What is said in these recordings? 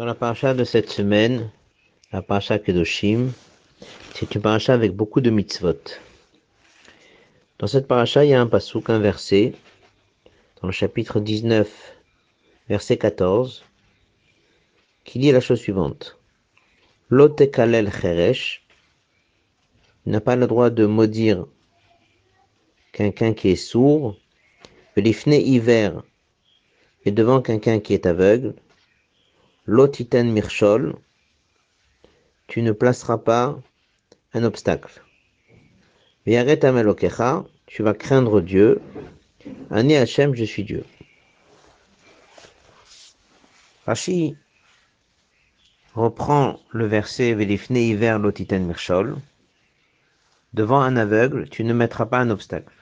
Dans la paracha de cette semaine, la paracha Kedoshim, c'est une paracha avec beaucoup de mitzvot. Dans cette paracha, il y a un pasouk, un verset, dans le chapitre 19, verset 14, qui dit la chose suivante. Lotekalel cheresh n'a pas le droit de maudire quelqu'un qui est sourd, l'ifne hiver et devant quelqu'un qui est aveugle, l'otiten mirchol, tu ne placeras pas un obstacle. Viaret amelokecha, tu vas craindre Dieu. Ani Hachem, je suis Dieu. Rashi reprend le verset Velifne hiver l'otiten mirchol. Devant un aveugle, tu ne mettras pas un obstacle.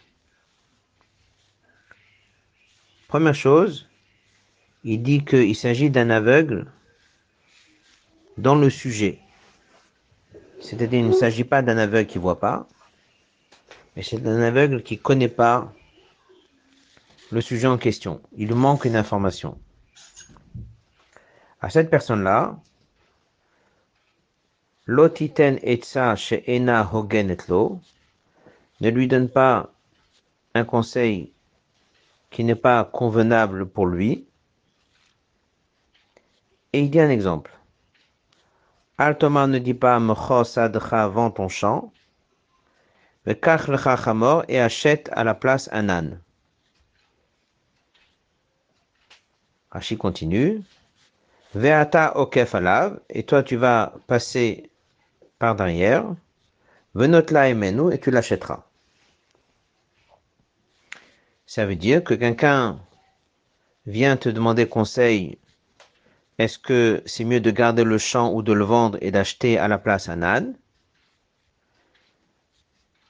Première chose, il dit qu'il s'agit d'un aveugle dans le sujet. C'est-à-dire qu'il ne s'agit pas d'un aveugle qui ne voit pas, mais c'est d'un aveugle qui ne connaît pas le sujet en question. Il manque une information. À cette personne-là, Lotiten etza she'ena hogen etlo, ne lui donne pas un conseil qui n'est pas convenable pour lui. Et il dit un exemple. Altoma ne dit pas Mechos adcha vend ton champ, mais kach lecha chamor et achète à la place un âne. Rashi continue. Veata okef alav, et toi tu vas passer par derrière, venotla emenu, et tu l'achèteras. Ça veut dire que quelqu'un vient te demander conseil, est-ce que c'est mieux de garder le champ ou de le vendre et d'acheter à la place un âne?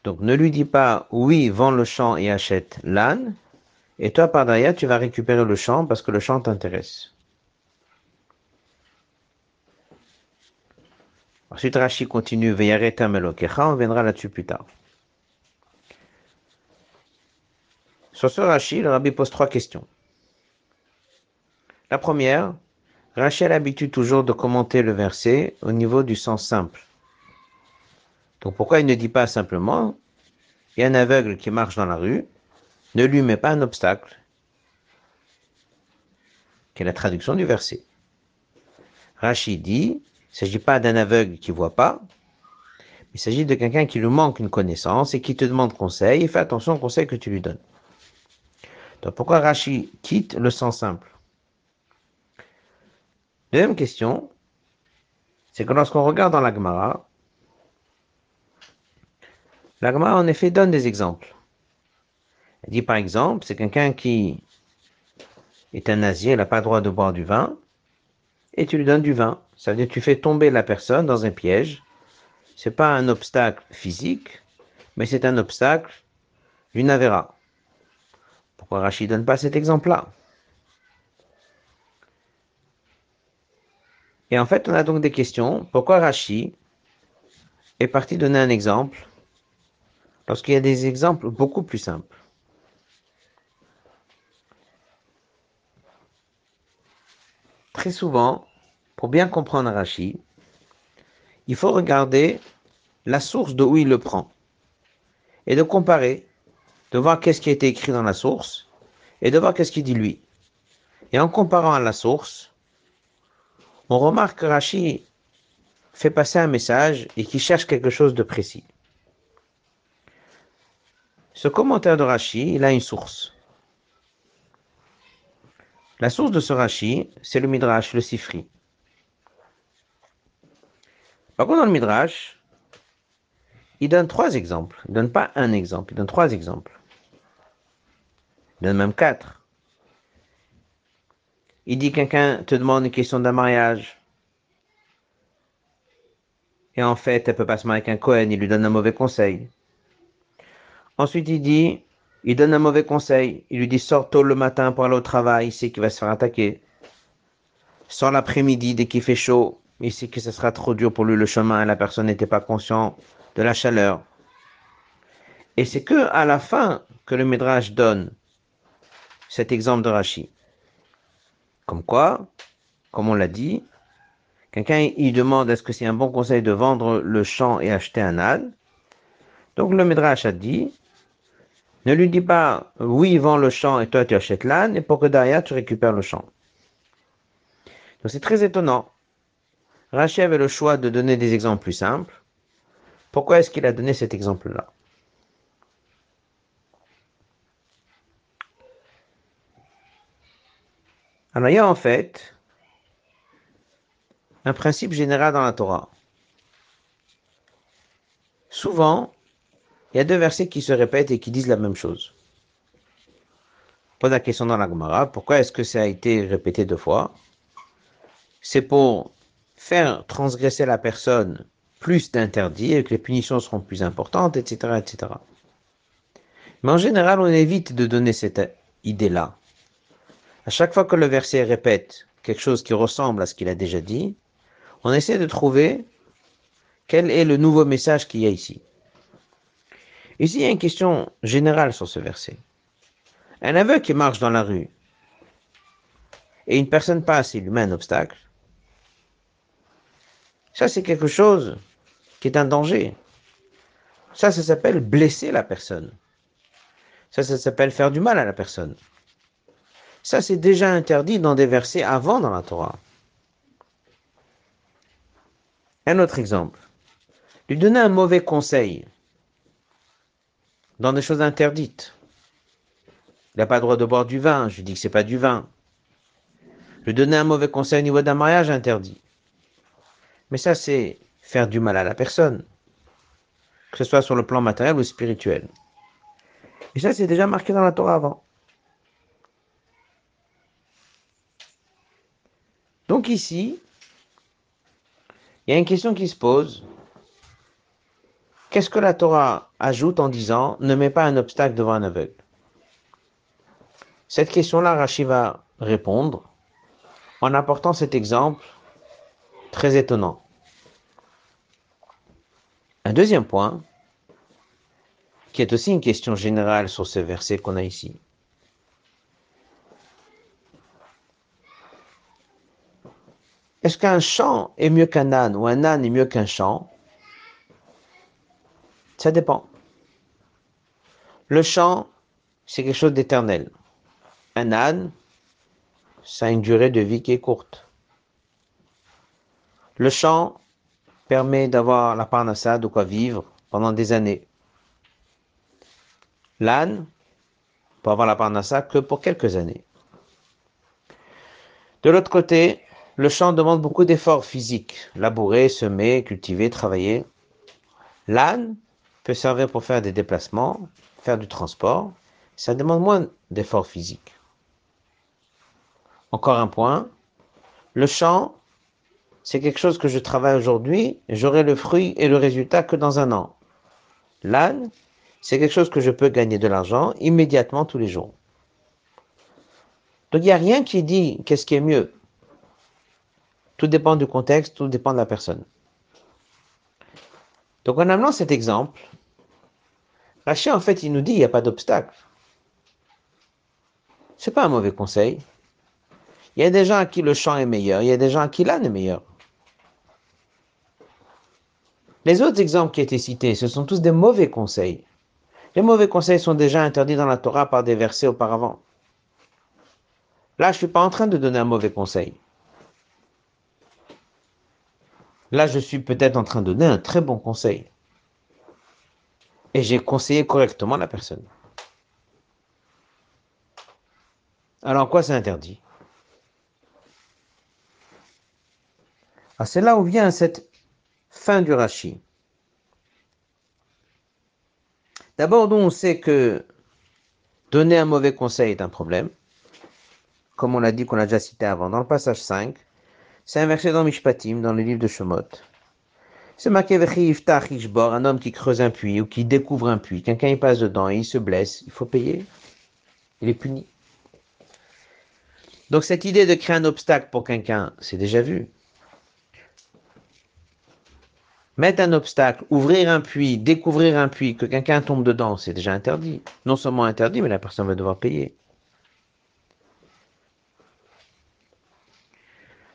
Donc ne lui dis pas oui, vends le champ et achète l'âne, et toi par derrière tu vas récupérer le champ parce que le champ t'intéresse. Ensuite, Rashi continue, on viendra là-dessus plus tard. Sur ce Rashi, le rabbi pose trois questions. La première, Rashi a l'habitude toujours de commenter le verset au niveau du sens simple. Donc pourquoi il ne dit pas simplement, il y a un aveugle qui marche dans la rue, ne lui met pas un obstacle, qui est la traduction du verset. Rashi dit, il ne s'agit pas d'un aveugle qui ne voit pas, il s'agit de quelqu'un qui lui manque une connaissance et qui te demande conseil, et fais attention au conseil que tu lui donnes. Donc pourquoi Rashi quitte le sens simple? Deuxième question, c'est que lorsqu'on regarde dans la Gemara, la Gemara en effet donne des exemples. Elle dit par exemple, c'est quelqu'un qui est un nazi, elle n'a pas le droit de boire du vin, et tu lui donnes du vin. Ça veut dire que tu fais tomber la personne dans un piège. C'est pas un obstacle physique, mais c'est un obstacle d'une avéra. Pourquoi Rachid donne pas cet exemple-là? Et en fait, on a donc des questions. Pourquoi Rachid est parti donner un exemple lorsqu'il y a des exemples beaucoup plus simples Très souvent, pour bien comprendre Rashi, il faut regarder la source de où il le prend et de comparer, de voir qu'est-ce qui a été écrit dans la source et de voir qu'est-ce qu'il dit lui. Et en comparant à la source, on remarque que Rashi fait passer un message et qui cherche quelque chose de précis. Ce commentaire de Rashi, il a une source. La source de ce Rashi, c'est le Midrash, le Sifri. Par contre, dans le Midrash, il donne trois exemples. Il ne donne pas un exemple, il donne trois exemples. Il donne même quatre. Il dit quelqu'un te demande une question d'un mariage. Et en fait, elle peut pas se marier avec un Cohen, il lui donne un mauvais conseil. Ensuite, il dit, il donne un mauvais conseil. Il lui dit, sors tôt le matin pour aller au travail, il sait qu'il va se faire attaquer. Sors l'après-midi dès qu'il fait chaud, il sait que ce sera trop dur pour lui le chemin et la personne n'était pas consciente de la chaleur. Et c'est que à la fin que le Midrash donne cet exemple de Rashi. Comme quoi, comme on l'a dit, Quelqu'un, il demande est-ce que c'est un bon conseil de vendre le champ et acheter un âne? Donc le Midrash a dit, ne lui dis pas oui, vends le champ et toi tu achètes l'âne et pour que derrière tu récupères le champ. Donc c'est très étonnant. Rachid avait le choix de donner des exemples plus simples. Pourquoi est-ce qu'il a donné cet exemple-là? Alors il y a en fait un principe général dans la Torah. Souvent, il y a deux versets qui se répètent et qui disent la même chose. Pose la question dans la Gemara, pourquoi est-ce que ça a été répété deux fois? C'est pour faire transgresser la personne plus d'interdits et que les punitions seront plus importantes, etc., etc. Mais en général, on évite de donner cette idée-là. À chaque fois que le verset répète quelque chose qui ressemble à ce qu'il a déjà dit, on essaie de trouver quel est le nouveau message qu'il y a ici. Ici, il y a une question générale sur ce verset. Un aveugle qui marche dans la rue et une personne passe et lui met un obstacle, ça c'est quelque chose qui est un danger. Ça, ça s'appelle blesser la personne. Ça, ça s'appelle faire du mal à la personne. Ça, c'est déjà interdit dans des versets avant dans la Torah. Un autre exemple. Lui donner un mauvais conseil dans des choses interdites. Il n'a pas le droit de boire du vin. Je lui dis que c'est pas du vin. Lui donner un mauvais conseil au niveau d'un mariage interdit. Mais ça, c'est faire du mal à la personne. Que ce soit sur le plan matériel ou spirituel. Et ça, c'est déjà marqué dans la Torah avant. Donc ici, il y a une question qui se pose. Qu'est-ce que la Torah ajoute en disant ne mets pas un obstacle devant un aveugle? Cette question-là, Rashi va répondre en apportant cet exemple très étonnant. Un deuxième point, qui est aussi une question générale sur ce verset qu'on a ici. Est-ce qu'un champ est mieux qu'un âne ou un âne est mieux qu'un champ? Ça dépend. Le champ, c'est quelque chose d'éternel. Un âne, ça a une durée de vie qui est courte. Le champ permet d'avoir la parnassa, de quoi vivre pendant des années. L'âne peut avoir la parnassa que pour quelques années. De l'autre côté, le champ demande beaucoup d'efforts physiques, labourer, semer, cultiver, travailler. L'âne peut servir pour faire des déplacements, faire du transport. Ça demande moins d'efforts physiques. Encore un point. Le champ, c'est quelque chose que je travaille aujourd'hui, j'aurai le fruit et le résultat que dans un an. L'âne, c'est quelque chose que je peux gagner de l'argent immédiatement tous les jours. Donc il n'y a rien qui dit qu'est-ce qui est mieux. Tout dépend du contexte, tout dépend de la personne. Donc en amenant cet exemple, Rachid en fait il nous dit il n'y a pas d'obstacle. C'est pas un mauvais conseil. Il y a des gens à qui le champ est meilleur, il y a des gens à qui l'âne est meilleur. Les autres exemples qui étaient cités, ce sont tous des mauvais conseils. Les mauvais conseils sont déjà interdits dans la Torah par des versets auparavant. Là, je ne suis pas en train de donner un mauvais conseil. Là, je suis peut-être en train de donner un très bon conseil. Et j'ai conseillé correctement la personne. Alors, quoi c'est interdit? Ah, C'est là où vient cette fin du rachis. D'abord, on sait que donner un mauvais conseil est un problème, comme on l'a dit, qu'on a déjà cité avant, dans le passage 5. C'est un verset dans Mishpatim, dans le livre de Shemot. C'est marqué un homme qui creuse un puits ou qui découvre un puits. Quelqu'un il passe dedans et il se blesse, il faut payer. Il est puni. Donc cette idée de créer un obstacle pour quelqu'un, c'est déjà vu. Mettre un obstacle, ouvrir un puits, découvrir un puits, que quelqu'un tombe dedans, c'est déjà interdit. Non seulement interdit, mais la personne va devoir payer.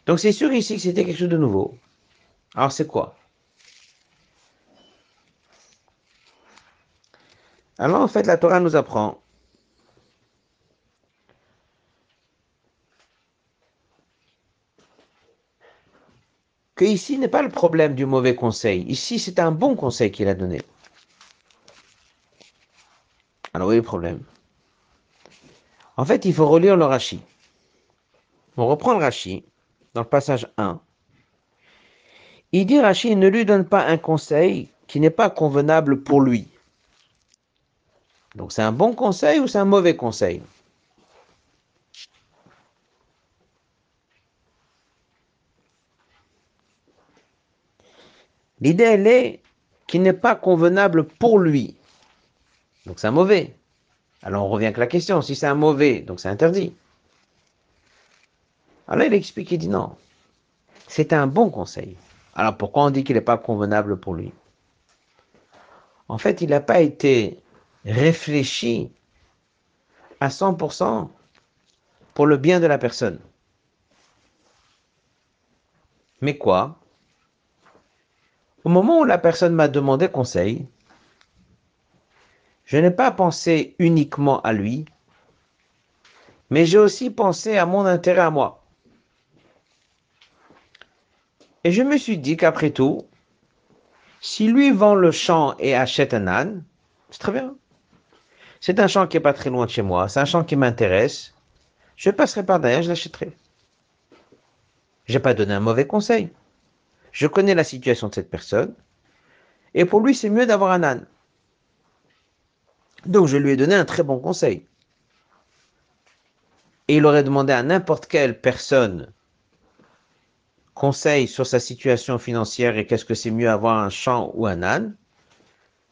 Donc c'est sûr ici que c'était quelque chose de nouveau. Alors c'est quoi? Alors en fait, la Torah nous apprend que ici n'est pas le problème du mauvais conseil. Ici, c'est un bon conseil qu'il a donné. Alors, oui, le problème? En fait, il faut relire le Rashi. On reprend le Rashi dans le passage 1. Il dit Rashi ne lui donne pas un conseil qui n'est pas convenable pour lui. Donc c'est un bon conseil ou c'est un mauvais conseil? L'idée, elle est qu'il n'est pas convenable pour lui. Donc c'est un mauvais. Alors on revient avec la question, si c'est un mauvais, donc c'est interdit. Alors il explique, il dit non, c'est un bon conseil. Alors pourquoi on dit qu'il n'est pas convenable pour lui? En fait, il n'a pas été réfléchi à 100% pour le bien de la personne. Mais quoi? Au moment où la personne m'a demandé conseil, je n'ai pas pensé uniquement à lui, mais j'ai aussi pensé à mon intérêt à moi. Et je me suis dit qu'après tout, si lui vend le champ et achète un âne, c'est très bien. C'est un champ qui n'est pas très loin de chez moi, c'est un champ qui m'intéresse. Je passerai par derrière, je l'achèterai. Je n'ai pas donné un mauvais conseil. Je connais la situation de cette personne. Et pour lui, c'est mieux d'avoir un âne. Donc je lui ai donné un très bon conseil. Et il aurait demandé à n'importe quelle personne conseil sur sa situation financière et qu'est-ce que c'est mieux avoir un champ ou un âne,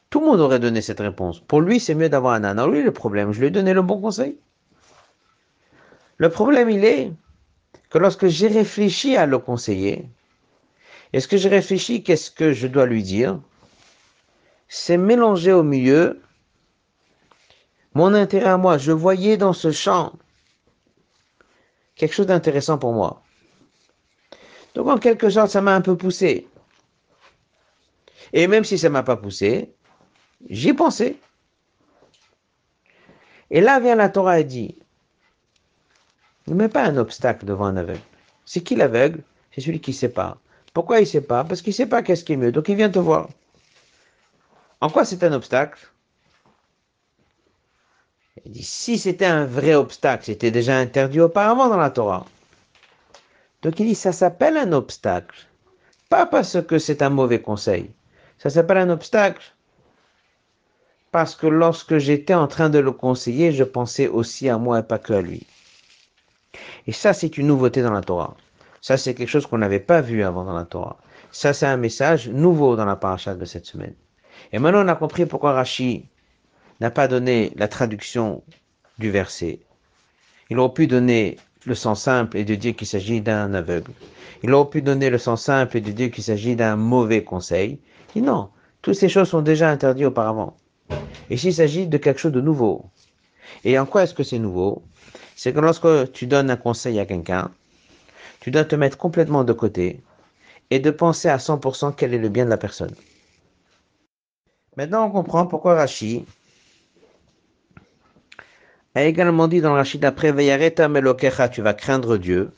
tout le monde aurait donné cette réponse. Pour lui, c'est mieux d'avoir un âne. Alors lui, le problème, je lui ai donné le bon conseil. Le problème, il est que lorsque j'ai réfléchi à le conseiller, est-ce que j'ai réfléchi qu'est-ce que je dois lui dire? C'est mélanger au milieu mon intérêt à moi. Je voyais dans ce champ quelque chose d'intéressant pour moi. Donc en quelque sorte, ça m'a un peu poussé. Et même si ça m'a pas poussé, j'y pensé. Et là vient la Torah et dit, ne mets pas un obstacle devant un aveugle. C'est qui l'aveugle? C'est celui qui ne sait pas. Pourquoi il ne sait pas? Parce qu'il ne sait pas qu'est-ce qui est mieux. Donc il vient te voir. En quoi c'est un obstacle? Il dit, si c'était un vrai obstacle, c'était déjà interdit auparavant dans la Torah. Donc il dit, ça s'appelle un obstacle. Pas parce que c'est un mauvais conseil. Ça s'appelle un obstacle. Parce que lorsque j'étais en train de le conseiller, je pensais aussi à moi et pas que à lui. Et ça, c'est une nouveauté dans la Torah. Ça, c'est quelque chose qu'on n'avait pas vu avant dans la Torah. Ça, c'est un message nouveau dans la paracha de cette semaine. Et maintenant, on a compris pourquoi Rashi n'a pas donné la traduction du verset. Il aurait pu donner le sens simple et de dire qu'il s'agit d'un aveugle. Il aurait pu donner le sens simple et de dire qu'il s'agit d'un mauvais conseil. Non, toutes ces choses sont déjà interdites auparavant. Et s'il s'agit de quelque chose de nouveau. Et en quoi est-ce que c'est nouveau? C'est que lorsque tu donnes un conseil à quelqu'un, tu dois te mettre complètement de côté et de penser à 100% quel est le bien de la personne. Maintenant, on comprend pourquoi Rashi a également dit dans Rachid après Veyareta Melokecha, tu vas craindre Dieu.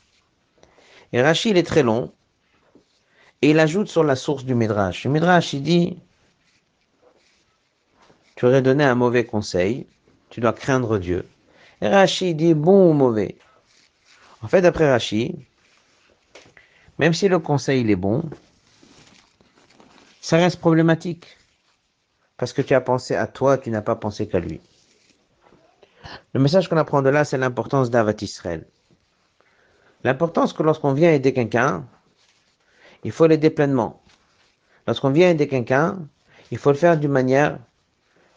Et Rachid est très long. Et il ajoute sur la source du Midrash. Le Midrash, il dit Tu aurais donné un mauvais conseil, tu dois craindre Dieu. Et Rachid dit bon ou mauvais? En fait, d'après Rachid, même si le conseil il est bon, ça reste problématique. Parce que tu as pensé à toi, tu n'as pas pensé qu'à lui. Le message qu'on apprend de là, c'est l'importance d'Avat Israël. L'importance que lorsqu'on vient aider quelqu'un, il faut l'aider pleinement. Lorsqu'on vient aider quelqu'un, il faut le faire d'une manière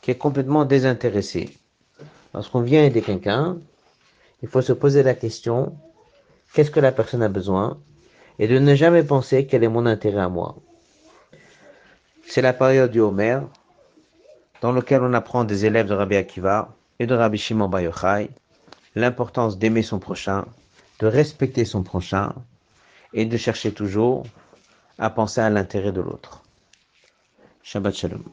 qui est complètement désintéressée. Lorsqu'on vient aider quelqu'un, il faut se poser la question, qu'est-ce que la personne a besoin, et de ne jamais penser quel est mon intérêt à moi. C'est la période du Homer, dans laquelle on apprend des élèves de Rabbi Akiva, et de Rabbi Shimon Bar l'importance d'aimer son prochain, de respecter son prochain, et de chercher toujours à penser à l'intérêt de l'autre. Shabbat Shalom.